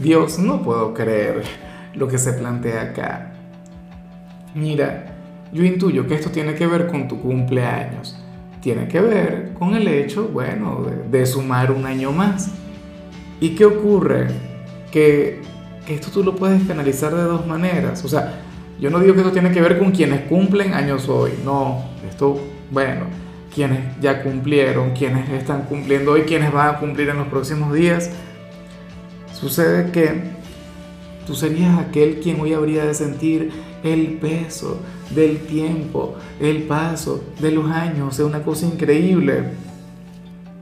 Dios, no puedo creer lo que se plantea acá. Mira, yo intuyo que esto tiene que ver con tu cumpleaños. Tiene que ver con el hecho, bueno, de, sumar un año más. ¿Y qué ocurre? Que, que esto tú lo puedes canalizar de dos maneras. O sea, yo no digo que esto tiene que ver con quienes cumplen años hoy. No, esto, bueno, quienes ya cumplieron, quienes están cumpliendo hoy, quienes van a cumplir en los próximos días Sucede que tú serías aquel quien hoy habría de sentir el peso del tiempo, el paso de los años, es una cosa increíble.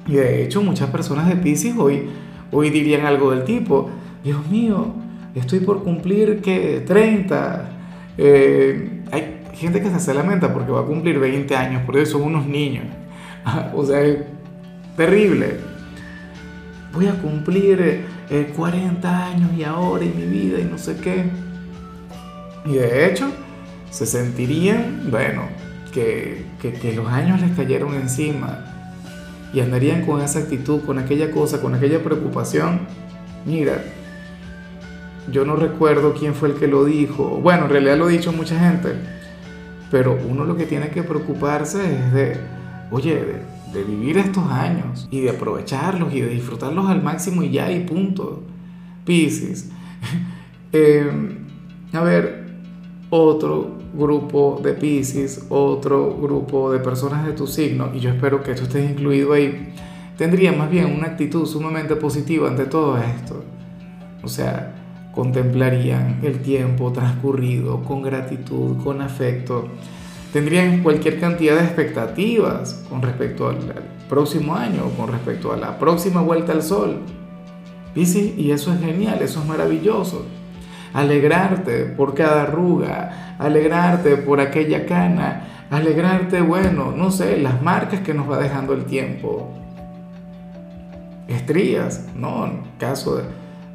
Y de hecho muchas personas de Pisces hoy, hoy dirían algo del tipo, Dios mío, estoy por cumplir que 30. Eh, hay gente que se lamenta porque va a cumplir 20 años, por eso son unos niños. o sea, es terrible. Voy a cumplir 40 eh, años y ahora y mi vida y no sé qué. Y de hecho, se sentirían, bueno, que, que, los años les cayeron encima y andarían con esa actitud, con aquella cosa, con aquella preocupación. Mira, yo no recuerdo quién fue el que lo dijo. Bueno, en realidad lo ha dicho mucha gente. Pero uno lo que tiene que preocuparse es de, oye, de, vivir estos años y de aprovecharlos y de disfrutarlos al máximo y ya y punto. Piscis. Em, a ver, otro grupo de Piscis, otro grupo de personas de tu signo, y yo espero que tú estés incluido ahí, tendría más bien una actitud sumamente positiva ante todo esto. O sea, contemplarían el tiempo transcurrido con gratitud, con afecto tendrían cualquier cantidad de expectativas con respecto al, próximo año, con respecto a la próxima vuelta al sol. Sí, y eso es genial, eso es maravilloso. Alegrarte por cada arruga, alegrarte por aquella cana, alegrarte, bueno, no sé, las marcas que nos va dejando el tiempo. Estrías, ¿no? En caso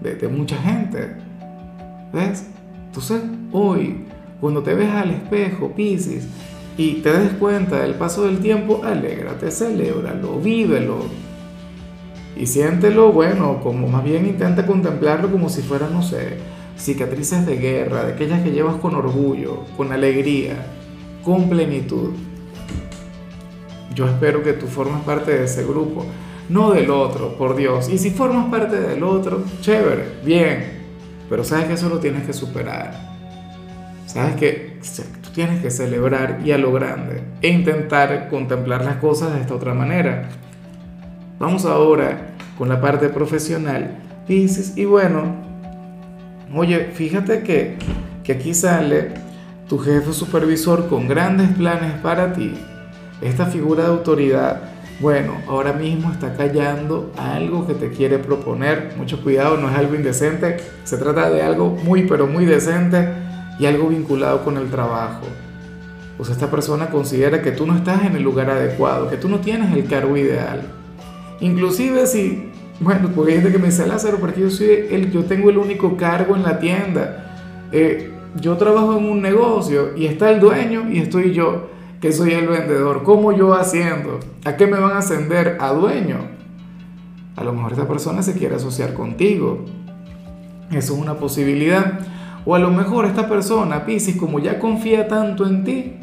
de, de mucha gente. ¿Ves? Entonces, hoy, cuando te ves al espejo, Pisces, y te des cuenta del paso del tiempo, alégrate, celébralo, vívelo. Y siéntelo, bueno, como más bien intenta contemplarlo como si fuera, no sé, cicatrices de guerra, de aquellas que llevas con orgullo, con alegría, con plenitud. Yo espero que tú formes parte de ese grupo, no del otro, por Dios. Y si formas parte del otro, chévere, bien. Pero sabes que eso lo tienes que superar. Sabes que tienes que celebrar y a lo grande e intentar contemplar las cosas de esta otra manera. Vamos ahora con la parte profesional. Dices, y bueno, oye, fíjate que, que aquí sale tu jefe supervisor con grandes planes para ti. Esta figura de autoridad, bueno, ahora mismo está callando algo que te quiere proponer. Mucho cuidado, no es algo indecente, se trata de algo muy, pero muy decente y algo vinculado con el trabajo. O sea, esta persona considera que tú no estás en el lugar adecuado, que tú no tienes el cargo ideal. Inclusive si, bueno, porque hay gente que me dice, Lázaro, porque yo, soy el, yo tengo el único cargo en la tienda. Eh, yo trabajo en un negocio y está el dueño y estoy yo, que soy el vendedor. ¿Cómo yo haciendo? ¿A qué me van a ascender? A dueño. A lo mejor esta persona se quiere asociar contigo. Eso es una posibilidad. O a lo mejor esta persona, Piscis, como ya confía tanto en ti,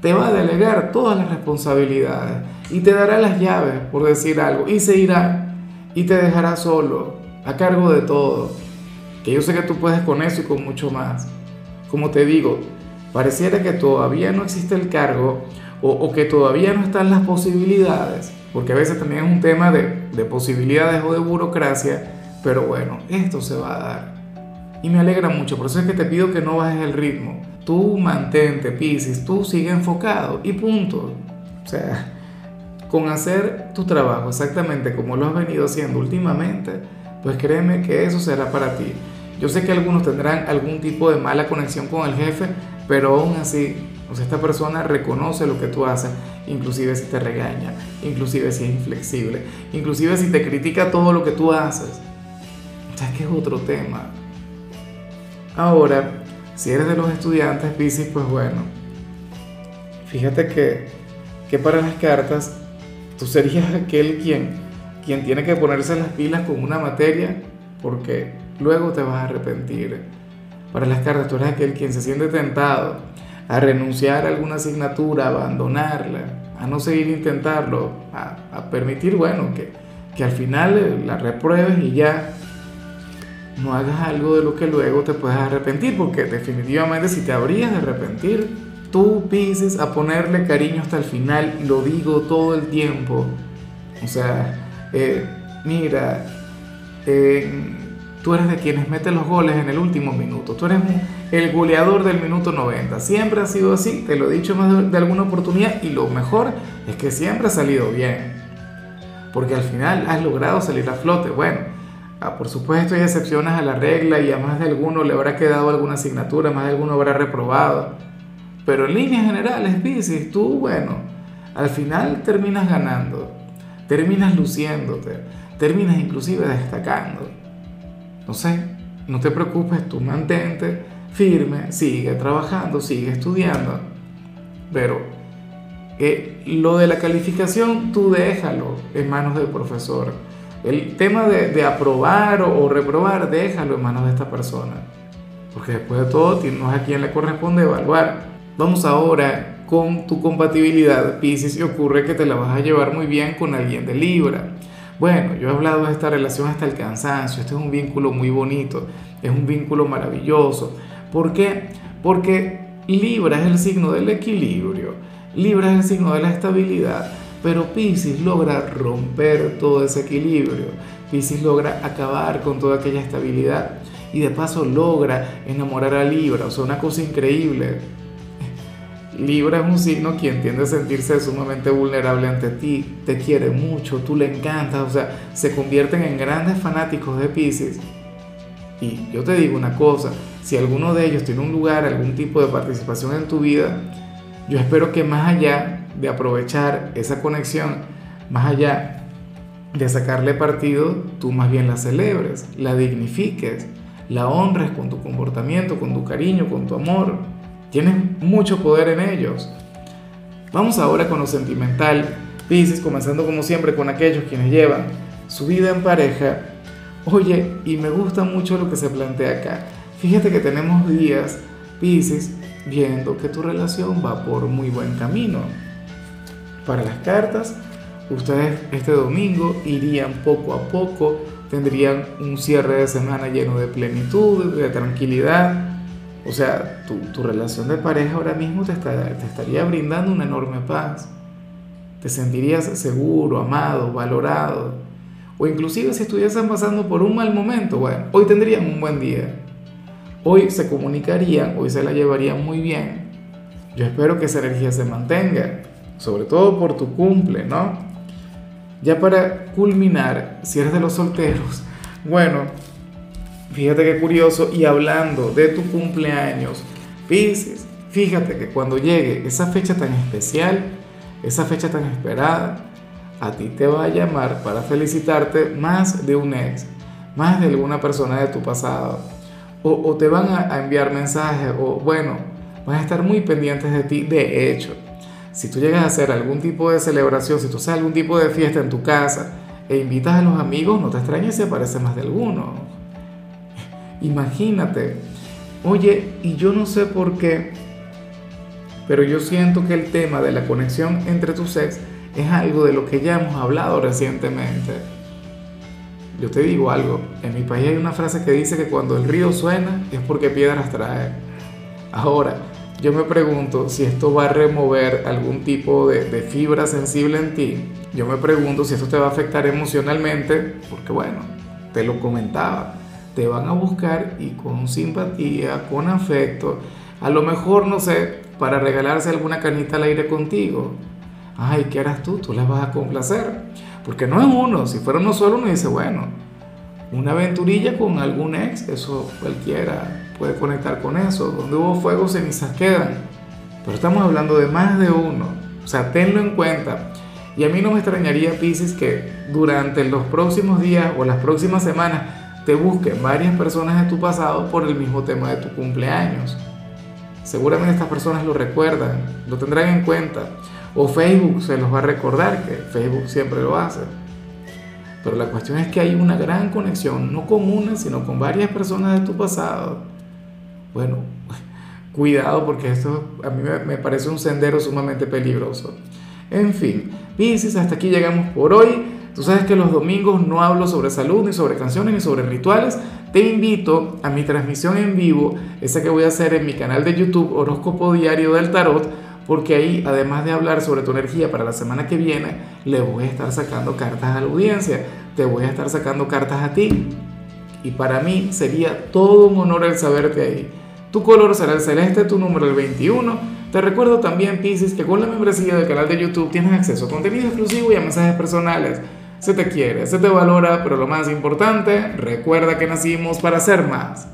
te va a delegar todas las responsabilidades y te dará las llaves, por decir algo, y se irá y te dejará solo, a cargo de todo. Que yo sé que tú puedes con eso y con mucho más. Como te digo, pareciera que todavía no existe el cargo o, que todavía no están las posibilidades, porque a veces también es un tema de, de posibilidades o de burocracia, pero bueno, esto se va a dar. Y me alegra mucho, por eso es que te pido que no bajes el ritmo. Tú mantente, Pisces, tú sigue enfocado y punto. O sea, con hacer tu trabajo exactamente como lo has venido haciendo últimamente, pues créeme que eso será para ti. Yo sé que algunos tendrán algún tipo de mala conexión con el jefe, pero aún así, o sea, esta persona reconoce lo que tú haces, inclusive si te regaña, inclusive si es inflexible, inclusive si te critica todo lo que tú haces. O sea, que es otro tema. Ahora, si eres de los estudiantes Pisces, pues bueno, fíjate que, que para las cartas tú serías aquel quien, quien tiene que ponerse las pilas con una materia porque luego te vas a arrepentir. Para las cartas tú eres aquel quien se siente tentado a renunciar a alguna asignatura, a abandonarla, a no seguir intentarlo, a, a permitir, bueno, que, que al final la repruebes y ya no hagas algo de lo que luego te puedas arrepentir, porque definitivamente si te habrías de arrepentir, tú pises a ponerle cariño hasta el final, lo digo todo el tiempo. O sea, eh, mira, tú eres de quienes meten los goles en el último minuto, tú eres el goleador del minuto 90, siempre ha sido así, te lo he dicho más de alguna oportunidad y lo mejor es que siempre ha salido bien, porque al final has logrado salir a flote. Bueno, Ah, por supuesto hay excepciones a la regla y a más de alguno le habrá quedado alguna asignatura, más de alguno habrá reprobado. Pero en líneas generales, Pisces, tú, bueno, al final terminas ganando, terminas luciéndote, terminas inclusive destacando. No sé, no te preocupes, tú mantente firme, sigue trabajando, sigue estudiando. Pero eh, lo de la calificación, tú déjalo en manos del profesor el tema de, aprobar o, reprobar, déjalo en manos de esta persona. Porque después de todo, no es a quien le corresponde evaluar. Vamos ahora con tu compatibilidad, Pisces, y ocurre que te la vas a llevar muy bien con alguien de Libra. Bueno, yo he hablado de esta relación hasta el cansancio, este es un vínculo muy bonito, es un vínculo maravilloso. ¿Por qué? Porque Libra es el signo del equilibrio, Libra es el signo de la estabilidad, pero Pisces logra romper todo ese equilibrio. Pisces logra acabar con toda aquella estabilidad y de paso logra enamorar a Libra. O sea, una cosa increíble. Libra es un signo quien tiende a sentirse sumamente vulnerable ante ti, te quiere mucho, tú le encantas, o sea, se convierten en grandes fanáticos de Pisces. Y yo te digo una cosa, si alguno de ellos tiene un lugar, algún tipo de participación en tu vida, yo espero que más allá de aprovechar esa conexión, más allá de sacarle partido, tú más bien la celebres, la dignifiques, la honres con tu comportamiento, con tu cariño, con tu amor. Tienes mucho poder en ellos. Vamos ahora con lo sentimental. Pisces, comenzando como siempre con aquellos quienes llevan su vida en pareja. Oye, y me gusta mucho lo que se plantea acá. Fíjate que tenemos días, Pisces, viendo que tu relación va por muy buen camino para las cartas. Ustedes este domingo irían poco a poco, tendrían un cierre de semana lleno de plenitud, de tranquilidad. O sea, tu, relación de pareja ahora mismo te, te estaría brindando una enorme paz. Te sentirías seguro, amado, valorado. O inclusive si estuviesen pasando por un mal momento, bueno, hoy tendrían un buen día. Hoy se comunicarían, hoy se la llevarían muy bien. Yo espero que esa energía se mantenga sobre todo por tu cumple, ¿no? Ya para culminar, si eres de los solteros, bueno, fíjate qué curioso, y hablando de tu cumpleaños, Pisces, fíjate que cuando llegue esa fecha tan especial, esa fecha tan esperada, a ti te va a llamar para felicitarte más de un ex, más de alguna persona de tu pasado, o, te van a, a enviar mensajes, o bueno, van a estar muy pendientes de ti, de hecho si tú llegas a hacer algún tipo de celebración, si tú haces algún tipo de fiesta en tu casa e invitas a los amigos, no te extrañes si aparece más de alguno. Imagínate. Oye, y yo no sé por qué, pero yo siento que el tema de la conexión entre tus ex es algo de lo que ya hemos hablado recientemente. Yo te digo algo, en mi país hay una frase que dice que cuando el río suena es porque piedras trae. Ahora, yo me pregunto si esto va a remover algún tipo de, fibra sensible en ti. Yo me pregunto si esto te va a afectar emocionalmente, porque bueno, te lo comentaba, te van a buscar y con simpatía, con afecto, a lo mejor, no sé, para regalarse alguna canita al aire contigo. Ay, ¿qué harás tú? Tú les vas a complacer. Porque no es uno, si fuera uno solo uno dice, bueno, una aventurilla con algún ex, eso cualquiera puede conectar con eso. Donde hubo fuego, cenizas quedan. Pero estamos hablando de más de uno. O sea, tenlo en cuenta. Y a mí no me extrañaría, Pisces, que durante los próximos días o las próximas semanas te busquen varias personas de tu pasado por el mismo tema de tu cumpleaños. Seguramente estas personas lo recuerdan, lo tendrán en cuenta. O Facebook se los va a recordar, que Facebook siempre lo hace. Pero la cuestión es que hay una gran conexión, no con una, sino con varias personas de tu pasado. Bueno, cuidado porque esto a mí me parece un sendero sumamente peligroso. En fin, Pisces, hasta aquí llegamos por hoy. Tú sabes que los domingos no hablo sobre salud, ni sobre canciones, ni sobre rituales. Te invito a mi transmisión en vivo, esa que voy a hacer en mi canal de YouTube, Horóscopo Diario del Tarot, porque ahí, además de hablar sobre tu energía para la semana que viene, le voy a estar sacando cartas a la audiencia, te voy a estar sacando cartas a ti. Y para mí sería todo un honor el saberte ahí. Tu color será el celeste, tu número el 21 te recuerdo también, Pisces, que con la membresía del canal de YouTube tienes acceso a contenido exclusivo y a mensajes personales. Se te quiere, se te valora, pero lo más importante, recuerda que nacimos para ser más.